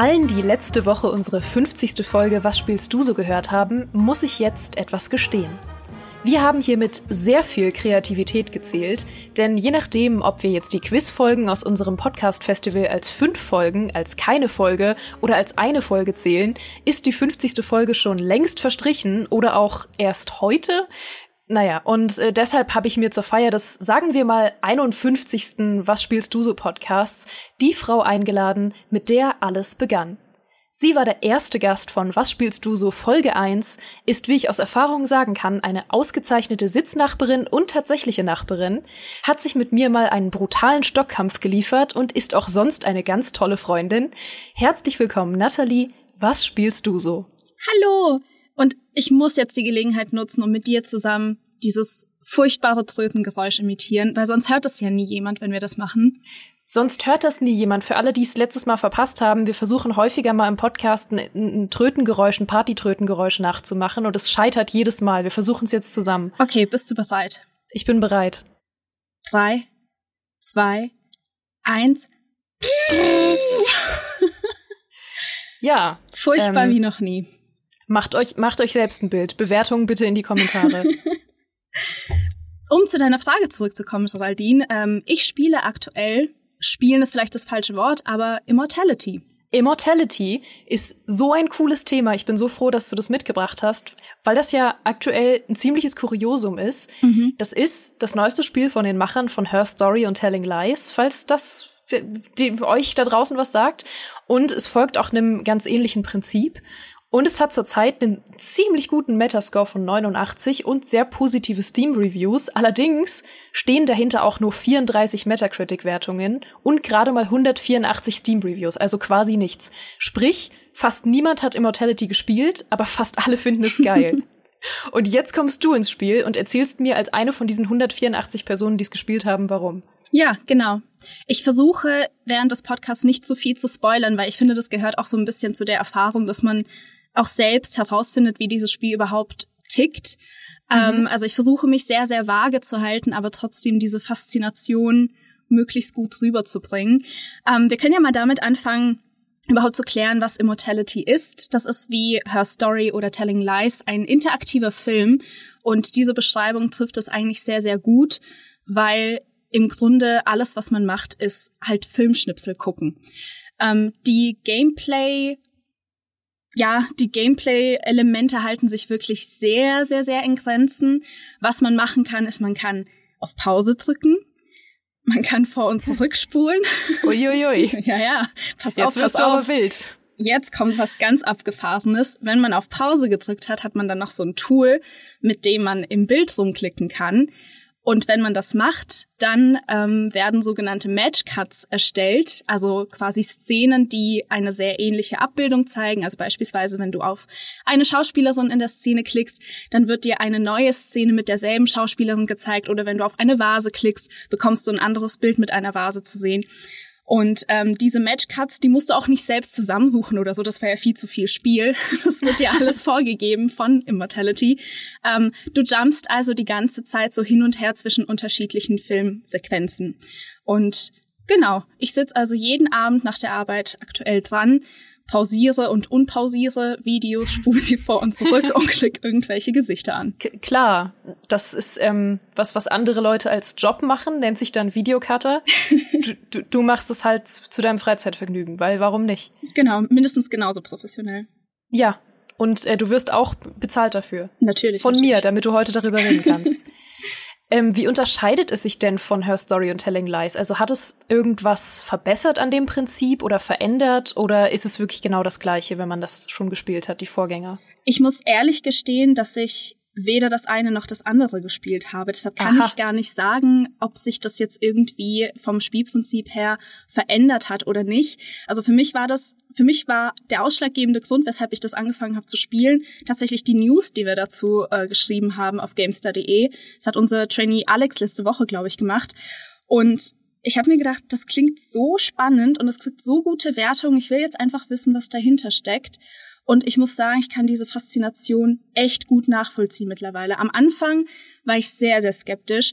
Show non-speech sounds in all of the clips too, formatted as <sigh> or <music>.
Allen, die letzte Woche unsere 50. Folge Was spielst du so gehört haben, muss ich jetzt etwas gestehen. Wir haben hier mit sehr viel Kreativität gezählt, denn je nachdem, ob wir jetzt die Quizfolgen aus unserem Podcast-Festival als fünf Folgen, als keine Folge oder als eine Folge zählen, ist die 50. Folge schon längst verstrichen oder auch erst heute. Naja, und äh, deshalb habe ich mir zur Feier des, sagen wir mal, 51. Was spielst du so Podcasts, die Frau eingeladen, mit der alles begann. Sie war der erste Gast von Was spielst du so Folge 1, ist, wie ich aus Erfahrung sagen kann, eine ausgezeichnete Sitznachbarin und tatsächliche Nachbarin, hat sich mit mir mal einen brutalen Stockkampf geliefert und ist auch sonst eine ganz tolle Freundin. Herzlich willkommen, Nathalie. Was spielst du so? Hallo! Und ich muss jetzt die Gelegenheit nutzen, um mit dir zusammen dieses furchtbare Trötengeräusch imitieren, weil sonst hört es ja nie jemand, wenn wir das machen. Sonst hört das nie jemand. Für alle, die es letztes Mal verpasst haben, wir versuchen häufiger mal im Podcast ein, ein Trötengeräusch, ein Partytrötengeräusch nachzumachen und es scheitert jedes Mal. Wir versuchen es jetzt zusammen. Okay, bist du bereit? Ich bin bereit. Drei, zwei, eins. ja. Furchtbar ähm, wie noch nie. Macht euch, macht euch selbst ein Bild. Bewertungen bitte in die Kommentare. <laughs> um zu deiner Frage zurückzukommen, Geraldine, ähm, ich spiele aktuell Spielen ist vielleicht das falsche Wort, aber Immortality. Immortality ist so ein cooles Thema. Ich bin so froh, dass du das mitgebracht hast, weil das ja aktuell ein ziemliches Kuriosum ist. Mhm. Das ist das neueste Spiel von den Machern von Her Story und Telling Lies, falls das die, euch da draußen was sagt. Und es folgt auch einem ganz ähnlichen Prinzip. Und es hat zurzeit einen ziemlich guten Metascore von 89 und sehr positive Steam-Reviews. Allerdings stehen dahinter auch nur 34 Metacritic-Wertungen und gerade mal 184 Steam-Reviews, also quasi nichts. Sprich, fast niemand hat Immortality gespielt, aber fast alle finden es geil. <laughs> und jetzt kommst du ins Spiel und erzählst mir als eine von diesen 184 Personen, die es gespielt haben, warum. Ja, genau. Ich versuche während des Podcasts nicht zu viel zu spoilern, weil ich finde, das gehört auch so ein bisschen zu der Erfahrung, dass man auch selbst herausfindet, wie dieses Spiel überhaupt tickt. Mhm. Ähm, also ich versuche mich sehr, sehr vage zu halten, aber trotzdem diese Faszination möglichst gut rüberzubringen. Ähm, wir können ja mal damit anfangen, überhaupt zu klären, was Immortality ist. Das ist wie Her Story oder Telling Lies ein interaktiver Film und diese Beschreibung trifft es eigentlich sehr, sehr gut, weil im Grunde alles, was man macht, ist halt Filmschnipsel gucken. Ähm, die Gameplay ja, die Gameplay-Elemente halten sich wirklich sehr, sehr, sehr in Grenzen. Was man machen kann, ist, man kann auf Pause drücken. Man kann vor und zurückspulen. <laughs> Uiuiui. <laughs> ja, ja. Pass Jetzt auf, pass auf. aber wild. Jetzt kommt was ganz Abgefahrenes. Wenn man auf Pause gedrückt hat, hat man dann noch so ein Tool, mit dem man im Bild rumklicken kann. Und wenn man das macht, dann ähm, werden sogenannte Match Cuts erstellt, also quasi Szenen, die eine sehr ähnliche Abbildung zeigen. Also beispielsweise, wenn du auf eine Schauspielerin in der Szene klickst, dann wird dir eine neue Szene mit derselben Schauspielerin gezeigt. Oder wenn du auf eine Vase klickst, bekommst du ein anderes Bild mit einer Vase zu sehen. Und ähm, diese Matchcuts, die musst du auch nicht selbst zusammensuchen oder so, das wäre ja viel zu viel Spiel. <laughs> Das wird dir alles vorgegeben von Immortality. Ähm, du jumpst also die ganze Zeit so hin und her zwischen unterschiedlichen Filmsequenzen. Und genau, ich sitze also jeden Abend nach der Arbeit aktuell dran pausiere und unpausiere Videos, spule sie vor und zurück <laughs> und klick irgendwelche Gesichter an. K klar, das ist ähm, was, was andere Leute als Job machen, nennt sich dann Videocutter. <laughs> du, du, du machst es halt zu deinem Freizeitvergnügen, weil warum nicht? Genau, mindestens genauso professionell. Ja, und äh, du wirst auch bezahlt dafür. Natürlich. Von natürlich. mir, damit du heute darüber reden kannst. <laughs> Ähm, wie unterscheidet es sich denn von Her Story und Telling Lies? Also hat es irgendwas verbessert an dem Prinzip oder verändert oder ist es wirklich genau das gleiche, wenn man das schon gespielt hat, die Vorgänger? Ich muss ehrlich gestehen, dass ich weder das eine noch das andere gespielt habe. Deshalb kann Aha. ich gar nicht sagen, ob sich das jetzt irgendwie vom Spielprinzip her verändert hat oder nicht. Also für mich war das, für mich war der ausschlaggebende Grund, weshalb ich das angefangen habe zu spielen, tatsächlich die News, die wir dazu äh, geschrieben haben auf GameStar.de. Das hat unser Trainee Alex letzte Woche, glaube ich, gemacht. Und ich habe mir gedacht, das klingt so spannend und es kriegt so gute Wertungen. Ich will jetzt einfach wissen, was dahinter steckt. Und ich muss sagen, ich kann diese Faszination echt gut nachvollziehen mittlerweile. Am Anfang war ich sehr, sehr skeptisch,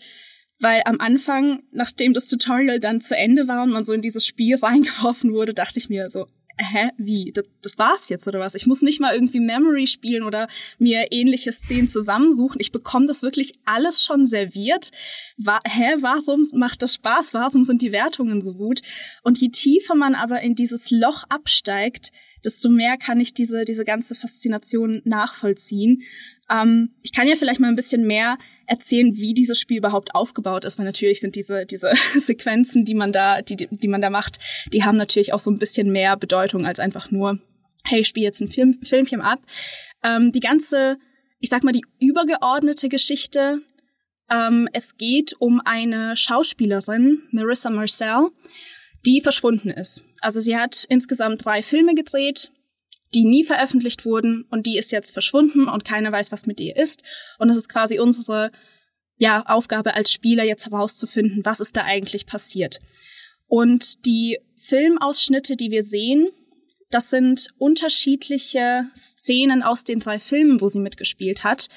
weil am Anfang, nachdem das Tutorial dann zu Ende war und man so in dieses Spiel <laughs> reingeworfen wurde, dachte ich mir so, hä, wie, das, das war's jetzt oder was? Ich muss nicht mal irgendwie Memory spielen oder mir ähnliche Szenen zusammensuchen. Ich bekomme das wirklich alles schon serviert. Wa hä, warum macht das Spaß? Warum sind die Wertungen so gut? Und je tiefer man aber in dieses Loch absteigt, desto mehr kann ich diese, diese ganze Faszination nachvollziehen. Ähm, ich kann ja vielleicht mal ein bisschen mehr erzählen, wie dieses Spiel überhaupt aufgebaut ist, weil natürlich sind diese, diese <laughs> Sequenzen, die man da, die, die man da macht, die haben natürlich auch so ein bisschen mehr Bedeutung als einfach nur, hey, ich spiele jetzt ein Film, Filmchen ab. Ähm, die ganze, ich sag mal, die übergeordnete Geschichte, ähm, es geht um eine Schauspielerin, Marissa Marcel, die verschwunden ist. Also sie hat insgesamt drei Filme gedreht, die nie veröffentlicht wurden und die ist jetzt verschwunden und keiner weiß, was mit ihr ist. Und es ist quasi unsere ja, Aufgabe als Spieler jetzt herauszufinden, was ist da eigentlich passiert. Und die Filmausschnitte, die wir sehen, das sind unterschiedliche Szenen aus den drei Filmen, wo sie mitgespielt hat.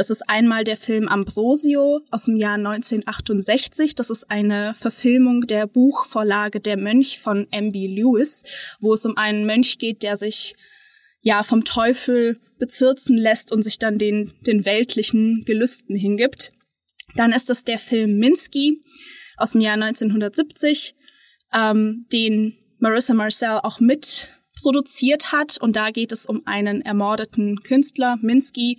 Das ist einmal der Film Ambrosio aus dem Jahr 1968. Das ist eine Verfilmung der Buchvorlage Der Mönch von M.B. Lewis, wo es um einen Mönch geht, der sich ja vom Teufel bezirzen lässt und sich dann den, den weltlichen Gelüsten hingibt. Dann ist es der Film Minsky aus dem Jahr 1970, ähm, den Marissa Marcel auch mit produziert hat. Und da geht es um einen ermordeten Künstler, Minsky,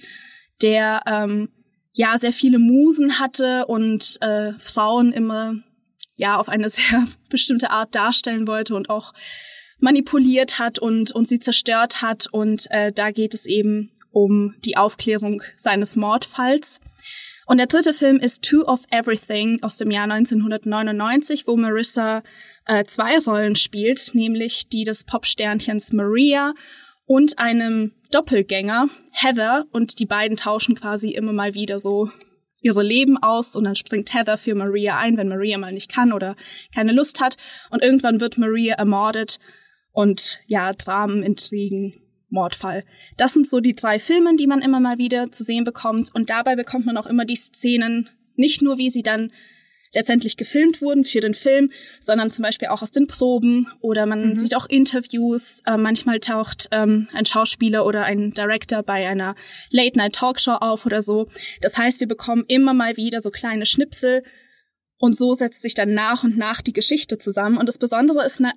der ähm, ja sehr viele Musen hatte und äh, Frauen immer ja auf eine <laughs> sehr bestimmte Art darstellen wollte und auch manipuliert hat und, und sie zerstört hat. Und äh, da geht es eben um die Aufklärung seines Mordfalls. Und der dritte Film ist Two of Everything aus dem Jahr 1999, wo Marissa äh, zwei Rollen spielt, nämlich die des Popsternchens Maria und einem Doppelgänger, Heather, und die beiden tauschen quasi immer mal wieder so ihre Leben aus und dann springt Heather für Maria ein, wenn Maria mal nicht kann oder keine Lust hat. Und irgendwann wird Maria ermordet und ja, Dramen, Intrigen, Mordfall. Das sind so die drei Filme, die man immer mal wieder zu sehen bekommt. Und dabei bekommt man auch immer die Szenen, nicht nur wie sie dann letztendlich gefilmt wurden für den Film, sondern zum Beispiel auch aus den Proben oder man mhm. sieht auch Interviews. Äh, manchmal taucht ähm, ein Schauspieler oder ein Director bei einer Late-Night-Talkshow auf oder so. Das heißt, wir bekommen immer mal wieder so kleine Schnipsel und so setzt sich dann nach und nach die Geschichte zusammen. Und das Besondere ist na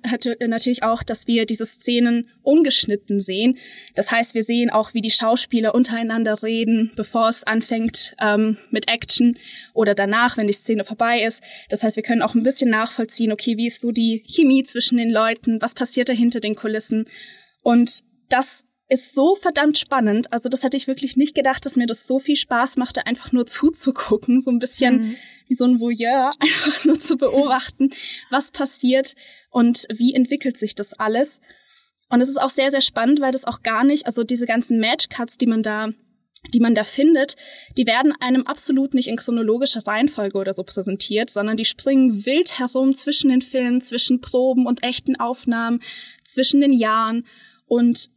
natürlich auch, dass wir diese Szenen ungeschnitten sehen. Das heißt, wir sehen auch, wie die Schauspieler untereinander reden, bevor es anfängt ähm, mit Action oder danach, wenn die Szene vorbei ist. Das heißt, wir können auch ein bisschen nachvollziehen, okay, wie ist so die Chemie zwischen den Leuten, was passiert da hinter den Kulissen. Und das ist so verdammt spannend. Also das hätte ich wirklich nicht gedacht, dass mir das so viel Spaß machte, einfach nur <laughs> zuzugucken, so ein bisschen mhm. wie so ein Voyeur, <laughs> einfach nur zu beobachten, was passiert und wie entwickelt sich das alles. Und es ist auch sehr, sehr spannend, weil das auch gar nicht, also diese ganzen Matchcuts, die man da die man da findet, die werden einem absolut nicht in chronologischer Reihenfolge oder so präsentiert, sondern die springen wild herum zwischen den Filmen, zwischen Proben und echten Aufnahmen, zwischen den Jahren. Und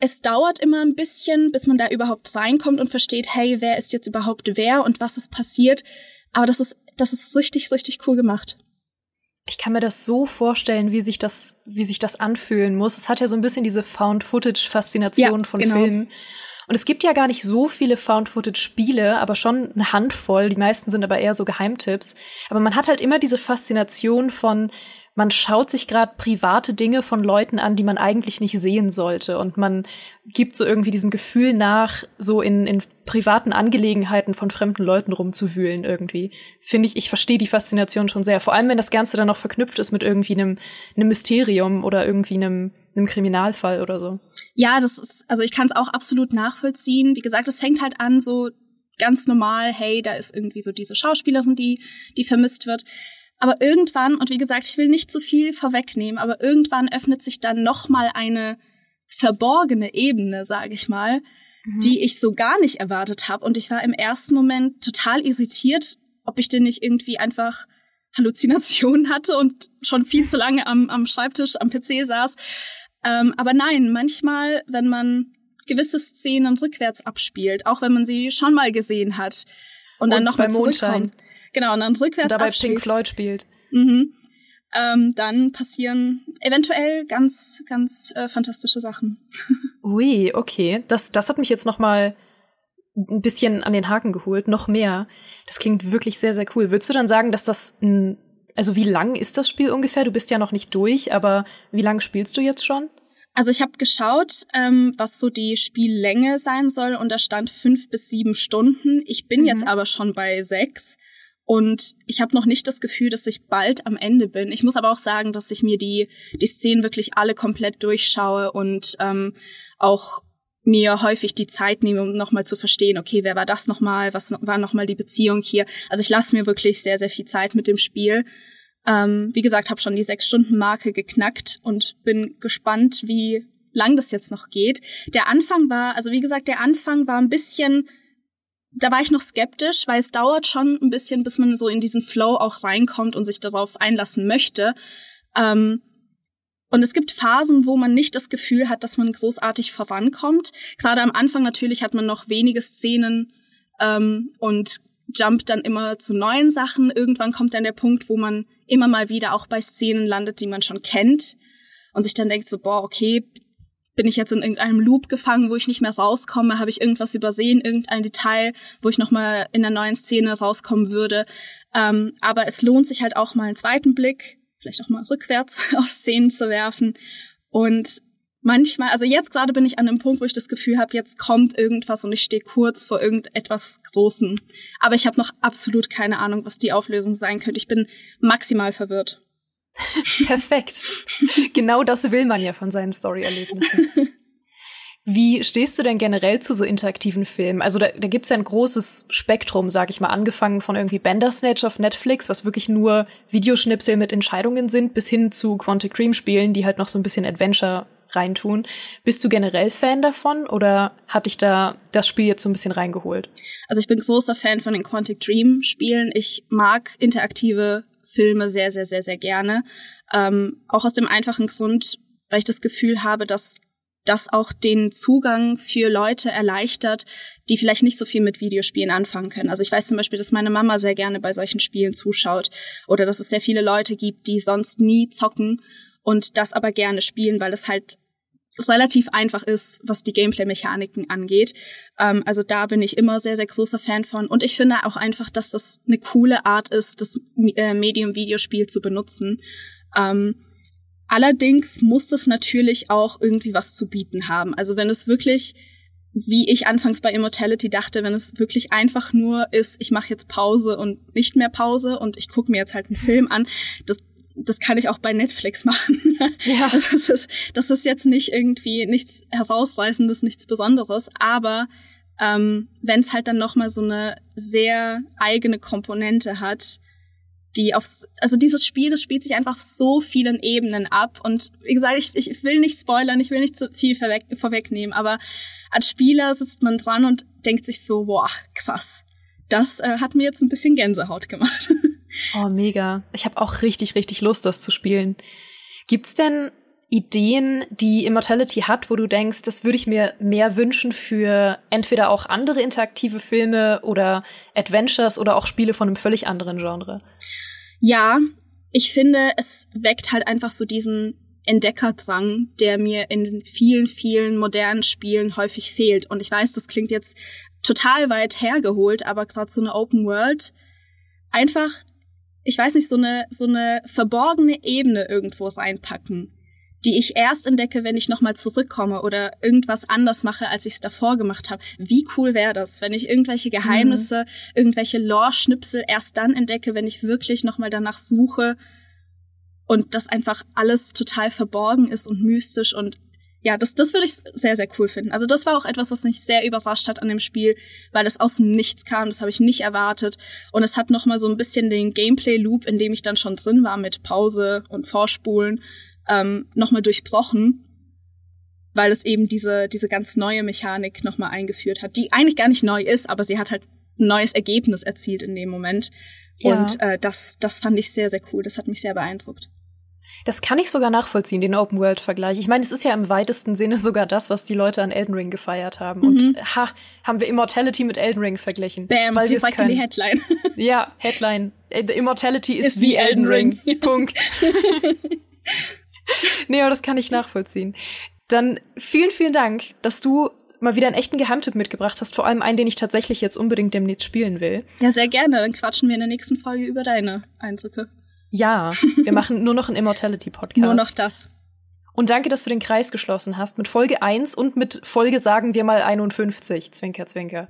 es dauert immer ein bisschen, bis man da überhaupt reinkommt und versteht, hey, wer ist jetzt überhaupt wer und was ist passiert. Aber das ist, das ist richtig, richtig cool gemacht. Ich kann mir das so vorstellen, wie sich das, wie sich das anfühlen muss. Es hat ja so ein bisschen diese Found-Footage-Faszination ja, von genau. Filmen. Und es gibt ja gar nicht so viele Found-Footage-Spiele, aber schon eine Handvoll. Die meisten sind aber eher so Geheimtipps. Aber man hat halt immer diese Faszination von, man schaut sich gerade private Dinge von Leuten an, die man eigentlich nicht sehen sollte. Und man gibt so irgendwie diesem Gefühl nach, so in, in privaten Angelegenheiten von fremden Leuten rumzuwühlen irgendwie. Finde ich, ich verstehe die Faszination schon sehr. Vor allem, wenn das Ganze dann noch verknüpft ist mit irgendwie einem, einem Mysterium oder irgendwie einem, einem Kriminalfall oder so. Ja, das ist, also ich kann es auch absolut nachvollziehen. Wie gesagt, es fängt halt an so ganz normal, hey, da ist irgendwie so diese Schauspielerin, die, die vermisst wird. Aber irgendwann, und wie gesagt, ich will nicht zu viel vorwegnehmen, aber irgendwann öffnet sich dann nochmal eine verborgene Ebene, sage ich mal, mhm. die ich so gar nicht erwartet habe. Und ich war im ersten Moment total irritiert, ob ich denn nicht irgendwie einfach Halluzinationen <laughs> hatte und schon viel zu lange am, am Schreibtisch, am PC saß. Ähm, aber nein, manchmal, wenn man gewisse Szenen rückwärts abspielt, auch wenn man sie schon mal gesehen hat und, und dann nochmal zurückkommt. Genau, und dann rückwärts und dabei Pink Floyd spielt. Mhm. ähm, dann passieren eventuell ganz, ganz äh, fantastische Sachen. <laughs> Ui, okay. Das, das hat mich jetzt noch mal ein bisschen an den Haken geholt, noch mehr. Das klingt wirklich sehr, sehr cool. Würdest du dann sagen, dass das ein, also wie lang ist das Spiel ungefähr? Du bist ja noch nicht durch, aber wie lange spielst du jetzt schon? Also ich habe geschaut, ähm, was so die Spiellänge sein soll und da stand fünf bis sieben Stunden. Ich bin mhm. jetzt aber schon bei sechs und ich habe noch nicht das Gefühl, dass ich bald am Ende bin. Ich muss aber auch sagen, dass ich mir die die Szenen wirklich alle komplett durchschaue und ähm, auch mir häufig die Zeit nehme, um nochmal zu verstehen, okay, wer war das nochmal, was war nochmal die Beziehung hier. Also ich lasse mir wirklich sehr, sehr viel Zeit mit dem Spiel. Ähm, wie gesagt, habe schon die Sechs-Stunden-Marke geknackt und bin gespannt, wie lang das jetzt noch geht. Der Anfang war, also wie gesagt, der Anfang war ein bisschen, da war ich noch skeptisch, weil es dauert schon ein bisschen, bis man so in diesen Flow auch reinkommt und sich darauf einlassen möchte. Ähm, und es gibt Phasen, wo man nicht das Gefühl hat, dass man großartig vorankommt. Gerade am Anfang natürlich hat man noch wenige Szenen ähm, und jumpt dann immer zu neuen Sachen. Irgendwann kommt dann der Punkt, wo man immer mal wieder auch bei Szenen landet, die man schon kennt und sich dann denkt so, boah, okay, bin ich jetzt in irgendeinem Loop gefangen, wo ich nicht mehr rauskomme? Habe ich irgendwas übersehen, irgendein Detail, wo ich nochmal in der neuen Szene rauskommen würde? Ähm, aber es lohnt sich halt auch mal einen zweiten Blick vielleicht auch mal rückwärts <laughs> auf Szenen zu werfen. Und manchmal, also jetzt gerade bin ich an einem Punkt, wo ich das Gefühl habe, jetzt kommt irgendwas und ich stehe kurz vor irgendetwas Großem. Aber ich habe noch absolut keine Ahnung, was die Auflösung sein könnte. Ich bin maximal verwirrt. <laughs> Perfekt. genau das will man ja von seinen Story-Erlebnissen. Wie stehst du denn generell zu so interaktiven Filmen? Also da, da gibt's ja ein großes Spektrum, sag ich mal, angefangen von irgendwie Bandersnatch auf Netflix, was wirklich nur Videoschnipsel mit Entscheidungen sind, bis hin zu Quantic Dream Spielen, die halt noch so ein bisschen Adventure reintun. Bist du generell Fan davon oder hat dich da das Spiel jetzt so ein bisschen reingeholt? Also ich bin großer Fan von den Quantic Dream Spielen. Ich mag interaktive Filme sehr, sehr, sehr, sehr gerne. Ähm, auch aus dem einfachen Grund, weil ich das Gefühl habe, dass das auch den Zugang für Leute erleichtert, die vielleicht nicht so viel mit Videospielen anfangen können. Also ich weiß zum Beispiel, dass meine Mama sehr gerne bei solchen Spielen zuschaut oder dass es sehr viele Leute gibt, die sonst nie zocken und das aber gerne spielen, weil es halt relativ einfach ist, was die Gameplay-Mechaniken angeht. Ähm, also da bin ich immer sehr, sehr großer Fan von. Und ich finde auch einfach, dass das eine coole Art ist, das äh, Medium-Videospiel zu benutzen. Ähm, Allerdings muss es natürlich auch irgendwie was zu bieten haben. Also wenn es wirklich, wie ich anfangs bei Immortality dachte, wenn es wirklich einfach nur ist, ich mache jetzt Pause und nicht mehr Pause und ich gucke mir jetzt halt einen Film an, das, das kann ich auch bei Netflix <laughs> machen. Ja. Also das ist, das ist jetzt nicht irgendwie nichts herausreißendes, nichts Besonderes, aber ähm, wenn es halt dann nochmal so eine sehr eigene Komponente hat, die aufs, also dieses Spiel, das spielt sich einfach auf so vielen Ebenen ab. Und wie gesagt, ich, ich will nicht spoilern, ich will nicht zu viel vorweg, vorwegnehmen, aber als Spieler sitzt man dran und denkt sich so, boah, krass. Das äh, hat mir jetzt ein bisschen Gänsehaut gemacht. <laughs> oh, mega. Ich habe auch richtig, richtig Lust, das zu spielen. Gibt's denn Ideen, die Immortality hat, wo du denkst, das würde ich mir mehr wünschen für entweder auch andere interaktive Filme oder Adventures oder auch Spiele von einem völlig anderen Genre? Ja, ich finde, es weckt halt einfach so diesen Entdeckerdrang, der mir in vielen, vielen modernen Spielen häufig fehlt. Und ich weiß, das klingt jetzt total weit hergeholt, aber gerade so eine Open World einfach, ich weiß nicht, so eine, so eine verborgene Ebene irgendwo reinpacken die ich erst entdecke, wenn ich nochmal zurückkomme oder irgendwas anders mache, als ich es davor gemacht habe. Wie cool wäre das, wenn ich irgendwelche Geheimnisse, mhm. irgendwelche Lore-Schnipsel erst dann entdecke, wenn ich wirklich nochmal danach suche und das einfach alles total verborgen ist und mystisch und ja, das, das würde ich sehr, sehr cool finden. Also das war auch etwas, was mich sehr überrascht hat an dem Spiel, weil es aus dem Nichts kam, das habe ich nicht erwartet. Und es hat nochmal so ein bisschen den Gameplay-Loop, in dem ich dann schon drin war mit Pause und Vorspulen, ähm, nochmal durchbrochen, weil es eben diese, diese ganz neue Mechanik nochmal eingeführt hat, die eigentlich gar nicht neu ist, aber sie hat halt ein neues Ergebnis erzielt in dem Moment. Ja. Und äh, das, das fand ich sehr, sehr cool. Das hat mich sehr beeindruckt. Das kann ich sogar nachvollziehen, den Open-World-Vergleich. Ich meine, es ist ja im weitesten Sinne sogar das, was die Leute an Elden Ring gefeiert haben. Mhm. Und ha, haben wir Immortality mit Elden Ring verglichen. Bam, weil direkt in die Headline. <laughs> ja, Headline. äh, The Immortality ist, ist wie Elden Ring. Ring. Punkt. <laughs> nee, aber das kann ich nachvollziehen. Dann vielen, vielen Dank, dass du mal wieder einen echten Geheimtipp mitgebracht hast, vor allem einen, den ich tatsächlich jetzt unbedingt demnächst spielen will. Ja, sehr gerne. Dann quatschen wir in der nächsten Folge über deine Eindrücke. Ja, wir machen nur noch einen Immortality-Podcast. Nur noch das. Und danke, dass du den Kreis geschlossen hast mit Folge 1 und mit Folge, sagen wir mal, 51. Zwinker, zwinker.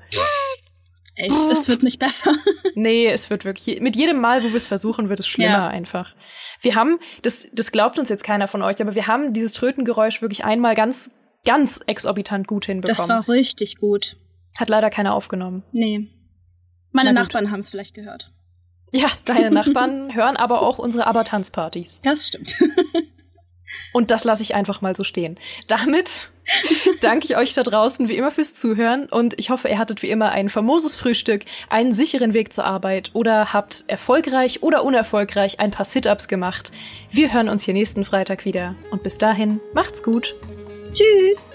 Echt? Es wird nicht besser. <laughs> nee, es wird wirklich. Mit jedem Mal, wo wir es versuchen, wird es schlimmer ja. einfach. Wir haben, das, das glaubt uns jetzt keiner von euch, aber wir haben dieses Trötengeräusch wirklich einmal ganz, ganz exorbitant gut hinbekommen. Das war richtig gut. Hat leider keiner aufgenommen. Nee. Meine Nachbarn haben es vielleicht gehört. Ja, deine Nachbarn <laughs> hören aber auch unsere Aber-Tanzpartys. Das stimmt. <laughs> Und das lasse ich einfach mal so stehen. Damit <laughs> danke ich euch da draußen wie immer fürs Zuhören und ich hoffe, ihr hattet wie immer ein famoses Frühstück, einen sicheren Weg zur Arbeit oder habt erfolgreich oder unerfolgreich ein paar Sit-ups gemacht. Wir hören uns hier nächsten Freitag wieder und bis dahin macht's gut. Tschüss.